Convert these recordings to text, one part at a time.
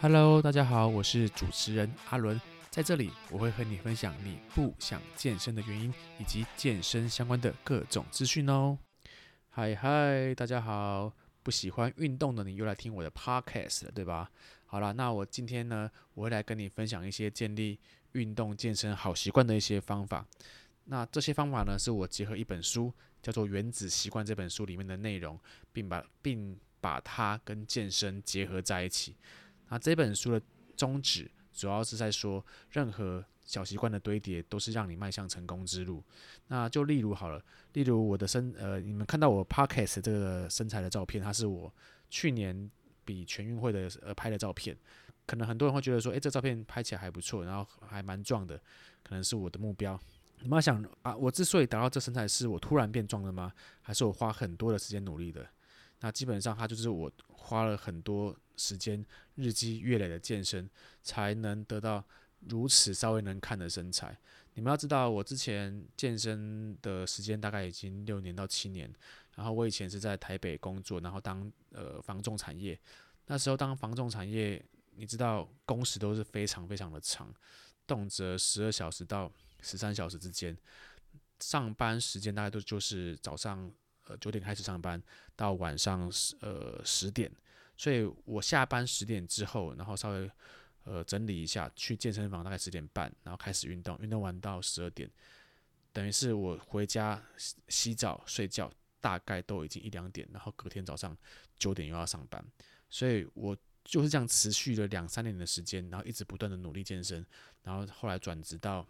Hello，大家好，我是主持人阿伦，在这里我会和你分享你不想健身的原因，以及健身相关的各种资讯哦。嗨嗨，大家好，不喜欢运动的你又来听我的 Podcast 了，对吧？好了，那我今天呢，我会来跟你分享一些建立运动健身好习惯的一些方法。那这些方法呢，是我结合一本书，叫做《原子习惯》这本书里面的内容，并把并把它跟健身结合在一起。那这本书的宗旨主要是在说，任何小习惯的堆叠都是让你迈向成功之路。那就例如好了，例如我的身，呃，你们看到我 Podcast 这个身材的照片，它是我去年比全运会的呃拍的照片。可能很多人会觉得说，诶，这照片拍起来还不错，然后还蛮壮的，可能是我的目标。你们要想啊，我之所以达到这身材，是我突然变壮了吗？还是我花很多的时间努力的？那基本上，它就是我花了很多时间，日积月累的健身，才能得到如此稍微能看的身材。你们要知道，我之前健身的时间大概已经六年到七年，然后我以前是在台北工作，然后当呃房仲产业。那时候当房仲产业，你知道工时都是非常非常的长，动辄十二小时到十三小时之间，上班时间大概都就是早上。呃，九点开始上班，到晚上十呃十点，所以我下班十点之后，然后稍微呃整理一下，去健身房大概十点半，然后开始运动，运动完到十二点，等于是我回家洗澡睡觉，大概都已经一两点，然后隔天早上九点又要上班，所以我就是这样持续了两三年的时间，然后一直不断的努力健身，然后后来转职到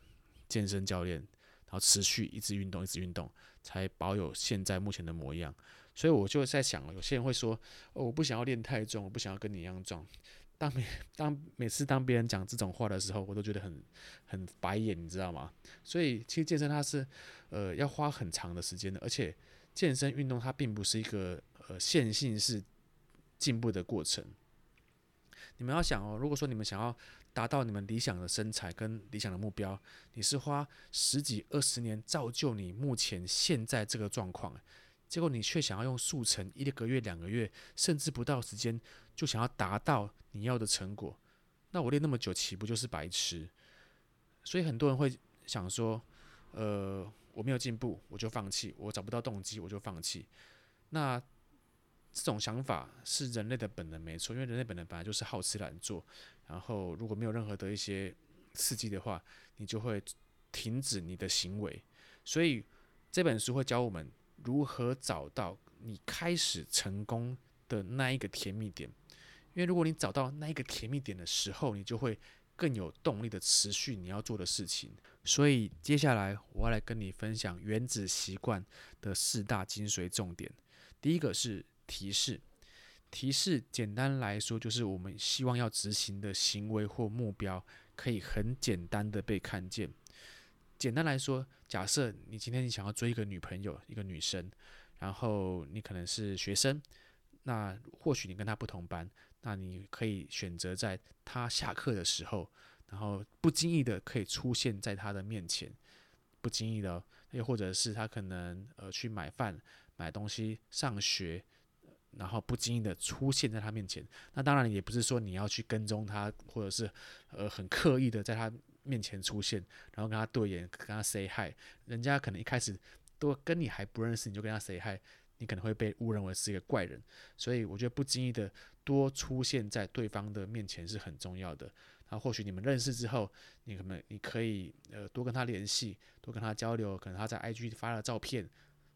健身教练。然后持续一直运动，一直运动，才保有现在目前的模样。所以我就在想，有些人会说：“哦，我不想要练太重，我不想要跟你一样壮。”当每当每次当别人讲这种话的时候，我都觉得很很白眼，你知道吗？所以其实健身它是呃要花很长的时间的，而且健身运动它并不是一个呃线性式进步的过程。你们要想哦，如果说你们想要达到你们理想的身材跟理想的目标，你是花十几二十年造就你目前现在这个状况，结果你却想要用速成一个月、两个月，甚至不到时间就想要达到你要的成果，那我练那么久，岂不就是白痴？所以很多人会想说，呃，我没有进步，我就放弃；我找不到动机，我就放弃。那这种想法是人类的本能，没错，因为人类本能本来就是好吃懒做。然后如果没有任何的一些刺激的话，你就会停止你的行为。所以这本书会教我们如何找到你开始成功的那一个甜蜜点。因为如果你找到那一个甜蜜点的时候，你就会更有动力的持续你要做的事情。所以接下来我要来跟你分享《原子习惯》的四大精髓重点。第一个是。提示，提示，简单来说就是我们希望要执行的行为或目标，可以很简单的被看见。简单来说，假设你今天你想要追一个女朋友，一个女生，然后你可能是学生，那或许你跟她不同班，那你可以选择在她下课的时候，然后不经意的可以出现在她的面前，不经意的，又或者是她可能呃去买饭、买东西、上学。然后不经意的出现在他面前，那当然也不是说你要去跟踪他，或者是呃很刻意的在他面前出现，然后跟他对眼，跟他 say hi。人家可能一开始都跟你还不认识，你就跟他 say hi，你可能会被误认为是一个怪人。所以我觉得不经意的多出现在对方的面前是很重要的。那或许你们认识之后，你可能你可以呃多跟他联系，多跟他交流，可能他在 IG 发了照片，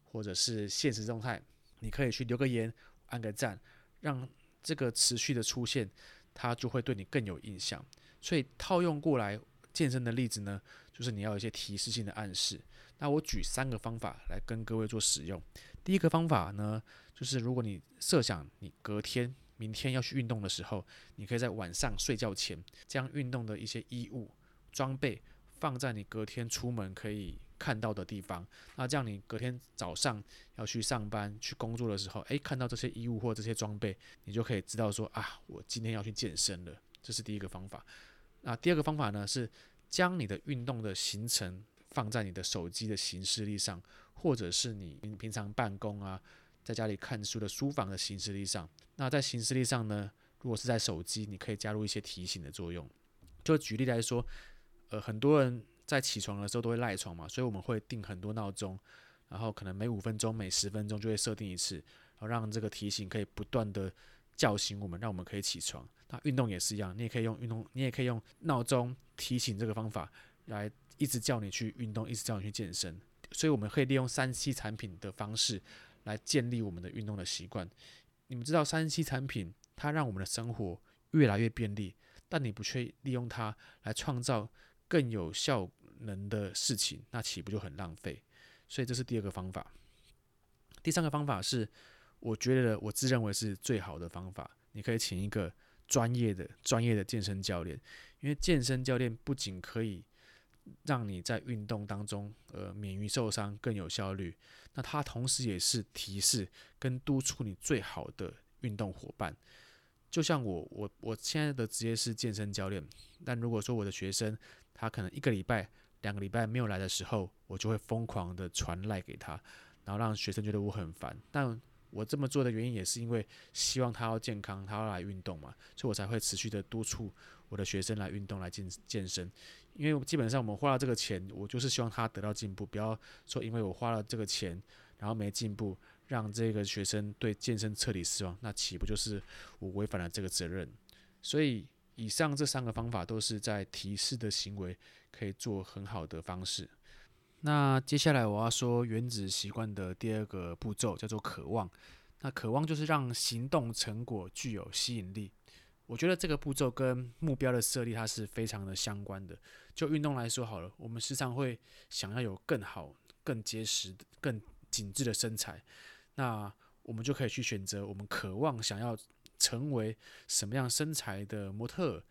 或者是现实状态，你可以去留个言。按个赞，让这个持续的出现，他就会对你更有印象。所以套用过来健身的例子呢，就是你要有一些提示性的暗示。那我举三个方法来跟各位做使用。第一个方法呢，就是如果你设想你隔天、明天要去运动的时候，你可以在晚上睡觉前，将运动的一些衣物、装备放在你隔天出门可以看到的地方，那这样你隔天早上要去上班、去工作的时候，诶，看到这些衣物或这些装备，你就可以知道说啊，我今天要去健身了。这是第一个方法。那第二个方法呢，是将你的运动的行程放在你的手机的行事历上，或者是你平常办公啊，在家里看书的书房的行事历上。那在行事历上呢，如果是在手机，你可以加入一些提醒的作用。就举例来说，呃，很多人在起床的时候都会赖床嘛，所以我们会定很多闹钟，然后可能每五分钟、每十分钟就会设定一次，然后让这个提醒可以不断的叫醒我们，让我们可以起床。那运动也是一样，你也可以用运动，你也可以用闹钟提醒这个方法来一直叫你去运动，一直叫你去健身。所以我们可以利用三 C 产品的方式来建立我们的运动的习惯。你们知道三 C 产品它让我们的生活越来越便利，但你不去利用它来创造更有效能的事情，那岂不就很浪费？所以这是第二个方法。第三个方法是，我觉得我自认为是最好的方法。你可以请一个专业的、专业的健身教练，因为健身教练不仅可以让你在运动当中，呃，免于受伤，更有效率。那他同时也是提示跟督促你最好的运动伙伴。就像我，我我现在的职业是健身教练，但如果说我的学生他可能一个礼拜、两个礼拜没有来的时候，我就会疯狂的传赖给他，然后让学生觉得我很烦。但我这么做的原因也是因为希望他要健康，他要来运动嘛，所以我才会持续的督促我的学生来运动、来健健身。因为基本上我们花了这个钱，我就是希望他得到进步，不要说因为我花了这个钱，然后没进步，让这个学生对健身彻底失望，那岂不就是我违反了这个责任？所以以上这三个方法都是在提示的行为可以做很好的方式。那接下来我要说原子习惯的第二个步骤叫做渴望。那渴望就是让行动成果具有吸引力。我觉得这个步骤跟目标的设立它是非常的相关的。就运动来说好了，我们时常会想要有更好、更结实、更紧致的身材，那我们就可以去选择我们渴望想要成为什么样身材的模特、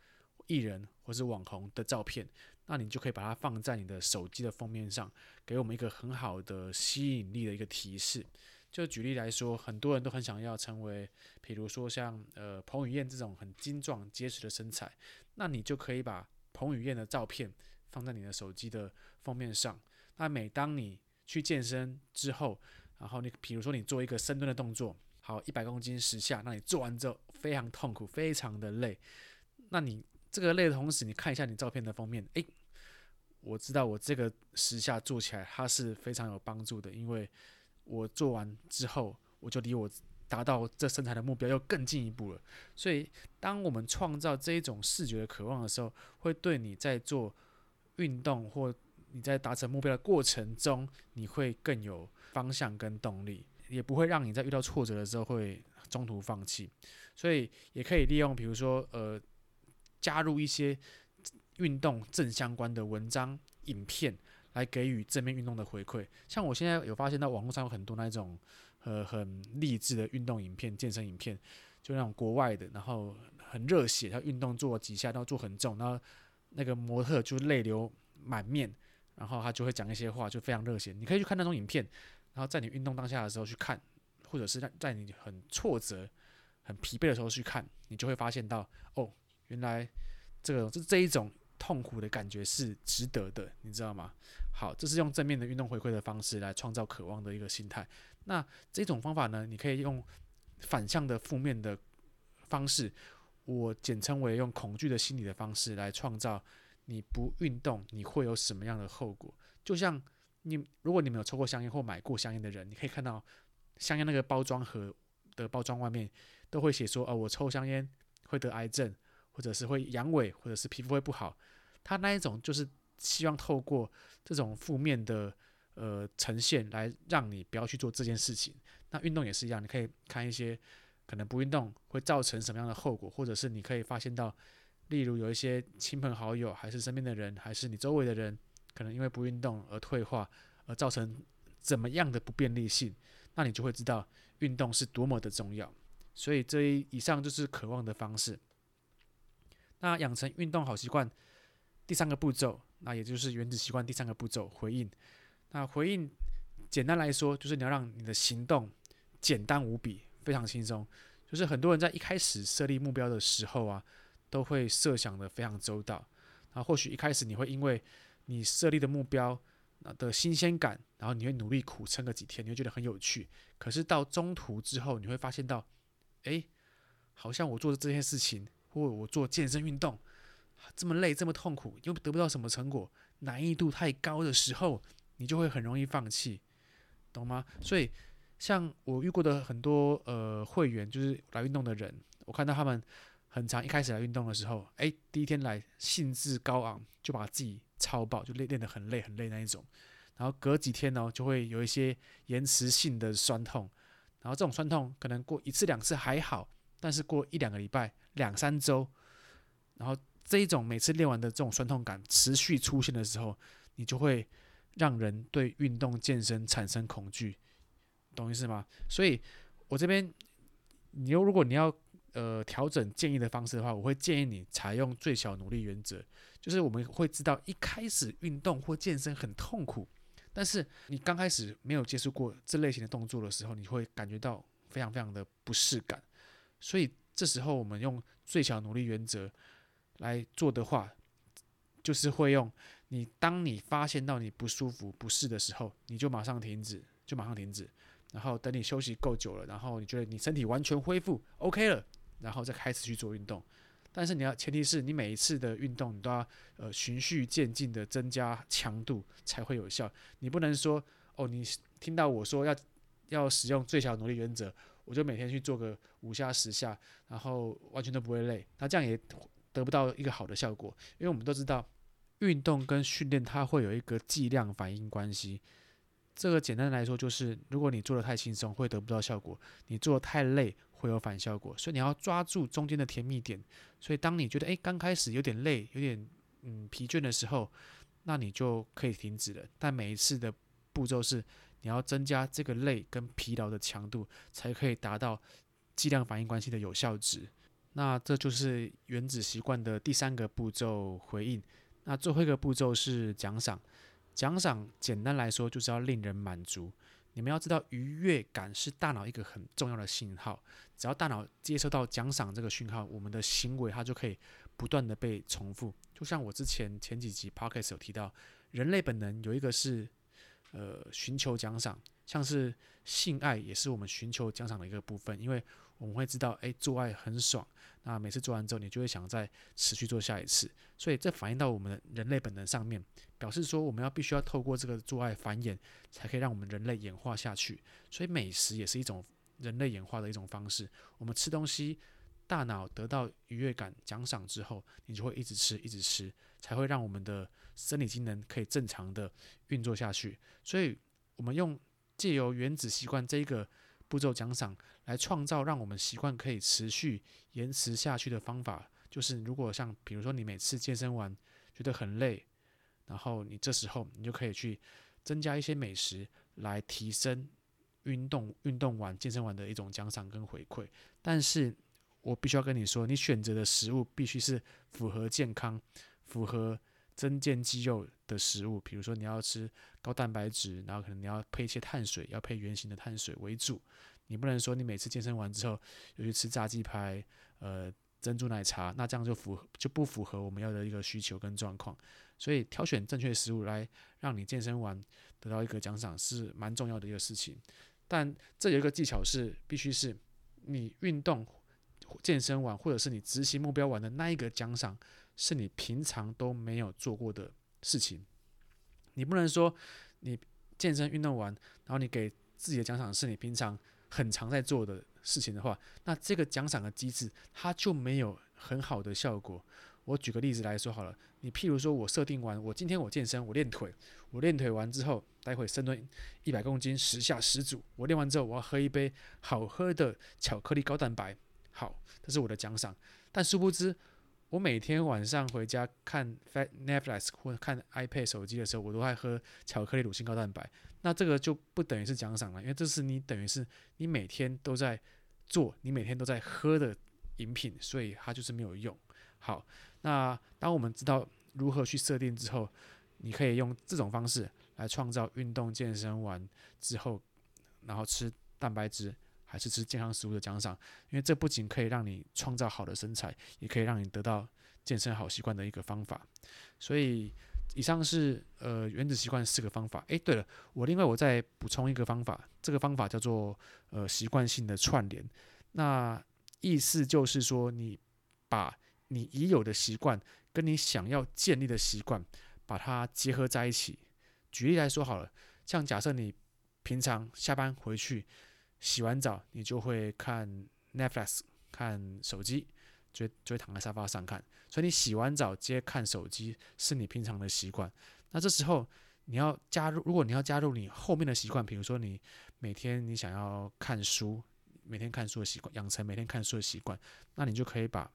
艺人或是网红的照片，那你就可以把它放在你的手机的封面上，给我们一个很好的吸引力的一个提示。就举例来说，很多人都很想要成为，比如说像呃彭于晏这种很精壮结实的身材，那你就可以把彭于晏的照片放在你的手机的封面上。那每当你去健身之后，然后你比如说你做一个深蹲的动作，好，一百公斤十下，那你做完之后非常痛苦，非常的累。那你这个累的同时，你看一下你照片的封面，诶，我知道我这个十下做起来它是非常有帮助的，因为我做完之后，我就离我达到这身材的目标又更进一步了，所以当我们创造这一种视觉的渴望的时候，会对你在做运动或你在达成目标的过程中，你会更有方向跟动力，也不会让你在遇到挫折的时候会中途放弃。所以也可以利用，比如说呃，加入一些运动正相关的文章、影片，来给予正面运动的回馈。像我现在有发现到网络上有很多那种。呃，很励志的运动影片、健身影片，就那种国外的，然后很热血，他运动做几下，然后做很重，然后那个模特就泪流满面，然后他就会讲一些话，就非常热血。你可以去看那种影片，然后在你运动当下的时候去看，或者是在在你很挫折、很疲惫的时候去看，你就会发现到，哦，原来这个这这一种痛苦的感觉是值得的，你知道吗？好，这是用正面的运动回馈的方式来创造渴望的一个心态。那这种方法呢，你可以用反向的负面的方式，我简称为用恐惧的心理的方式来创造你不运动你会有什么样的后果。就像你，如果你没有抽过香烟或买过香烟的人，你可以看到香烟那个包装盒的包装外面都会写说，哦，我抽香烟会得癌症，或者是会阳痿，或者是皮肤会不好。他那一种就是希望透过这种负面的。呃，呈现来让你不要去做这件事情。那运动也是一样，你可以看一些可能不运动会造成什么样的后果，或者是你可以发现到，例如有一些亲朋好友，还是身边的人，还是你周围的人，可能因为不运动而退化，而造成怎么样的不便利性，那你就会知道运动是多么的重要。所以这一以上就是渴望的方式。那养成运动好习惯第三个步骤，那也就是原子习惯第三个步骤，回应。那回应，简单来说，就是你要让你的行动简单无比，非常轻松。就是很多人在一开始设立目标的时候啊，都会设想得非常周到。那或许一开始你会因为你设立的目标的新鲜感，然后你会努力苦撑个几天，你会觉得很有趣。可是到中途之后，你会发现到，诶，好像我做的这些事情，或我做健身运动这么累、这么痛苦，又得不到什么成果，难易度太高的时候，你就会很容易放弃，懂吗？所以，像我遇过的很多呃会员，就是来运动的人，我看到他们很长一开始来运动的时候，哎，第一天来兴致高昂，就把自己超爆，就练练得很累很累那一种，然后隔几天呢，就会有一些延迟性的酸痛，然后这种酸痛可能过一次两次还好，但是过一两个礼拜、两三周，然后这一种每次练完的这种酸痛感持续出现的时候，你就会让人对运动健身产生恐惧，懂意思吗？所以我这边，你又如果你要呃调整建议的方式的话，我会建议你采用最小努力原则，就是我们会知道一开始运动或健身很痛苦，但是你刚开始没有接触过这类型的动作的时候，你会感觉到非常非常的不适感，所以这时候我们用最小努力原则来做的话，就是会用。你当你发现到你不舒服、不适的时候，你就马上停止，就马上停止，然后等你休息够久了，然后你觉得你身体完全恢复 OK 了，然后再开始去做运动。但是你要前提是你每一次的运动，你都要呃循序渐进的增加强度才会有效。你不能说哦，你听到我说要要使用最小努力原则，我就每天去做个五下十下，然后完全都不会累，那这样也得不到一个好的效果，因为我们都知道。运动跟训练它会有一个剂量反应关系，这个简单来说就是，如果你做的太轻松会得不到效果，你做的太累会有反效果，所以你要抓住中间的甜蜜点。所以当你觉得诶刚开始有点累、有点嗯疲倦的时候，那你就可以停止了。但每一次的步骤是你要增加这个累跟疲劳的强度，才可以达到剂量反应关系的有效值。那这就是原子习惯的第三个步骤回应。那最后一个步骤是奖赏，奖赏简单来说就是要令人满足。你们要知道，愉悦感是大脑一个很重要的信号。只要大脑接收到奖赏这个讯号，我们的行为它就可以不断的被重复。就像我之前前几集 podcast 有提到，人类本能有一个是呃寻求奖赏，像是性爱也是我们寻求奖赏的一个部分，因为我们会知道，诶，做爱很爽。那每次做完之后，你就会想再持续做下一次，所以这反映到我们的人类本能上面，表示说我们要必须要透过这个做爱繁衍，才可以让我们人类演化下去。所以美食也是一种人类演化的一种方式。我们吃东西，大脑得到愉悦感奖赏之后，你就会一直吃，一直吃，才会让我们的生理机能可以正常的运作下去。所以，我们用借由原子习惯这一个步骤奖赏。来创造让我们习惯可以持续延迟下去的方法，就是如果像比如说你每次健身完觉得很累，然后你这时候你就可以去增加一些美食来提升运动运动完健身完的一种奖赏跟回馈。但是我必须要跟你说，你选择的食物必须是符合健康、符合增健肌肉的食物。比如说你要吃高蛋白质，然后可能你要配一些碳水，要配圆形的碳水为主。你不能说你每次健身完之后又去吃炸鸡排、呃珍珠奶茶，那这样就符合就不符合我们要的一个需求跟状况。所以挑选正确的食物来让你健身完得到一个奖赏是蛮重要的一个事情。但这有一个技巧是，必须是你运动健身完或者是你执行目标完的那一个奖赏，是你平常都没有做过的事情。你不能说你健身运动完，然后你给自己的奖赏是你平常。很常在做的事情的话，那这个奖赏的机制它就没有很好的效果。我举个例子来说好了，你譬如说我设定完，我今天我健身，我练腿，我练腿完之后，待会深蹲一百公斤十下十组，我练完之后我要喝一杯好喝的巧克力高蛋白，好，这是我的奖赏。但殊不知，我每天晚上回家看 Netflix 或看 iPad 手机的时候，我都爱喝巧克力乳清高蛋白。那这个就不等于是奖赏了，因为这是你等于是你每天都在做，你每天都在喝的饮品，所以它就是没有用。好，那当我们知道如何去设定之后，你可以用这种方式来创造运动健身完之后，然后吃蛋白质还是吃健康食物的奖赏，因为这不仅可以让你创造好的身材，也可以让你得到健身好习惯的一个方法，所以。以上是呃原子习惯四个方法。诶，对了，我另外我再补充一个方法，这个方法叫做呃习惯性的串联。那意思就是说，你把你已有的习惯跟你想要建立的习惯，把它结合在一起。举例来说好了，像假设你平常下班回去洗完澡，你就会看 Netflix，看手机，就就会躺在沙发上看。所以你洗完澡接看手机是你平常的习惯。那这时候你要加入，如果你要加入你后面的习惯，比如说你每天你想要看书，每天看书的习惯，养成每天看书的习惯，那你就可以把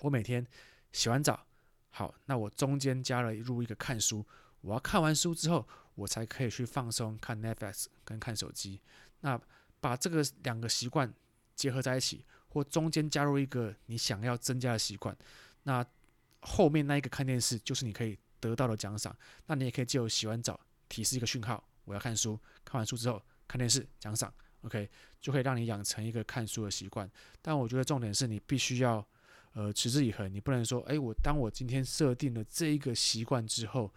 我每天洗完澡，好，那我中间加了入一个看书。我要看完书之后，我才可以去放松看 Netflix 跟看手机。那把这个两个习惯结合在一起，或中间加入一个你想要增加的习惯，那后面那一个看电视就是你可以得到的奖赏。那你也可以借由洗完澡提示一个讯号，我要看书。看完书之后看电视奖赏，OK，就可以让你养成一个看书的习惯。但我觉得重点是你必须要呃持之以恒，你不能说，诶，我当我今天设定了这一个习惯之后。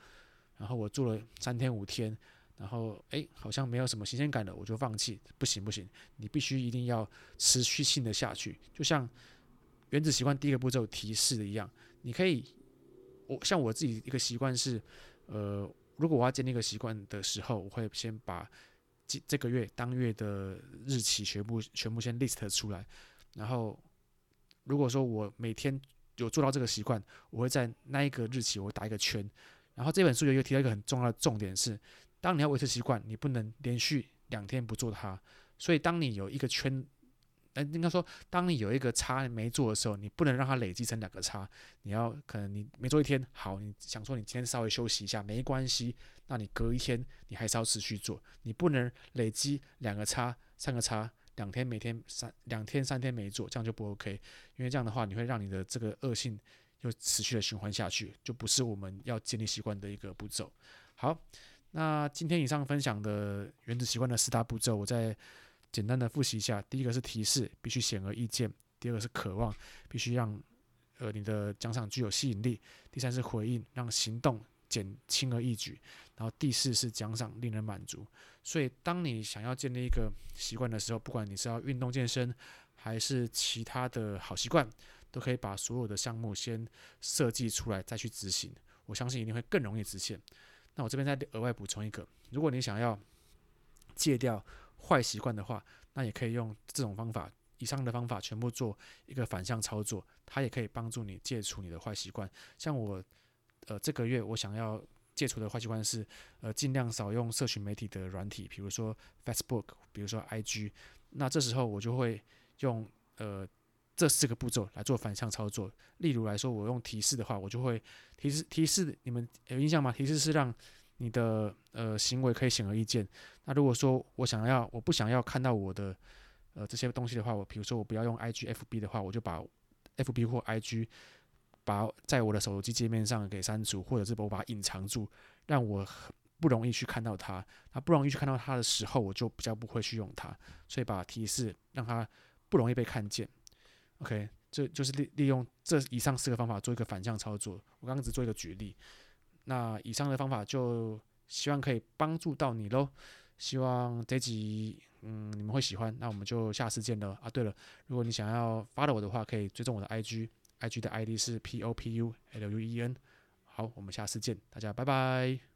然后我做了三天五天，然后哎，好像没有什么新鲜感了，我就放弃。不行不行，你必须一定要持续性的下去。就像原子习惯第一个步骤提示的一样，你可以，我像我自己一个习惯是，呃，如果我要建立一个习惯的时候，我会先把这这个月当月的日期全部全部先 list 出来，然后如果说我每天有做到这个习惯，我会在那一个日期我打一个圈。然后这本书有一个提到一个很重要的重点是，当你要维持习惯，你不能连续两天不做它。所以当你有一个圈，呃，应该说，当你有一个差没做的时候，你不能让它累积成两个差。你要可能你没做一天，好，你想说你今天稍微休息一下没关系，那你隔一天你还是要持续做，你不能累积两个差、三个差，两天每天三两天三天没做，这样就不 OK。因为这样的话，你会让你的这个恶性。就持续的循环下去，就不是我们要建立习惯的一个步骤。好，那今天以上分享的原子习惯的四大步骤，我再简单的复习一下。第一个是提示，必须显而易见；第二个是渴望，必须让呃你的奖赏具有吸引力；第三是回应，让行动简轻而易举；然后第四是奖赏令人满足。所以，当你想要建立一个习惯的时候，不管你是要运动健身，还是其他的好习惯。都可以把所有的项目先设计出来，再去执行。我相信一定会更容易实现。那我这边再额外补充一个：如果你想要戒掉坏习惯的话，那也可以用这种方法，以上的方法全部做一个反向操作，它也可以帮助你戒除你的坏习惯。像我，呃，这个月我想要戒除的坏习惯是，呃，尽量少用社群媒体的软体，比如说 Facebook，比如说 IG。那这时候我就会用，呃。这四个步骤来做反向操作。例如来说，我用提示的话，我就会提示提示你们有印象吗？提示是让你的呃行为可以显而易见。那如果说我想要我不想要看到我的呃这些东西的话，我比如说我不要用 IG、FB 的话，我就把 FB 或 IG 把在我的手机界面上给删除，或者是我把它隐藏住，让我不容易去看到它。那不容易去看到它的时候，我就比较不会去用它。所以把提示让它不容易被看见。OK，这就是利利用这以上四个方法做一个反向操作。我刚刚只做一个举例，那以上的方法就希望可以帮助到你喽。希望这集嗯你们会喜欢。那我们就下次见了啊。对了，如果你想要 follow 我的话，可以追踪我的 IG，IG 的 ID 是 P O P U L U E N。好，我们下次见，大家拜拜。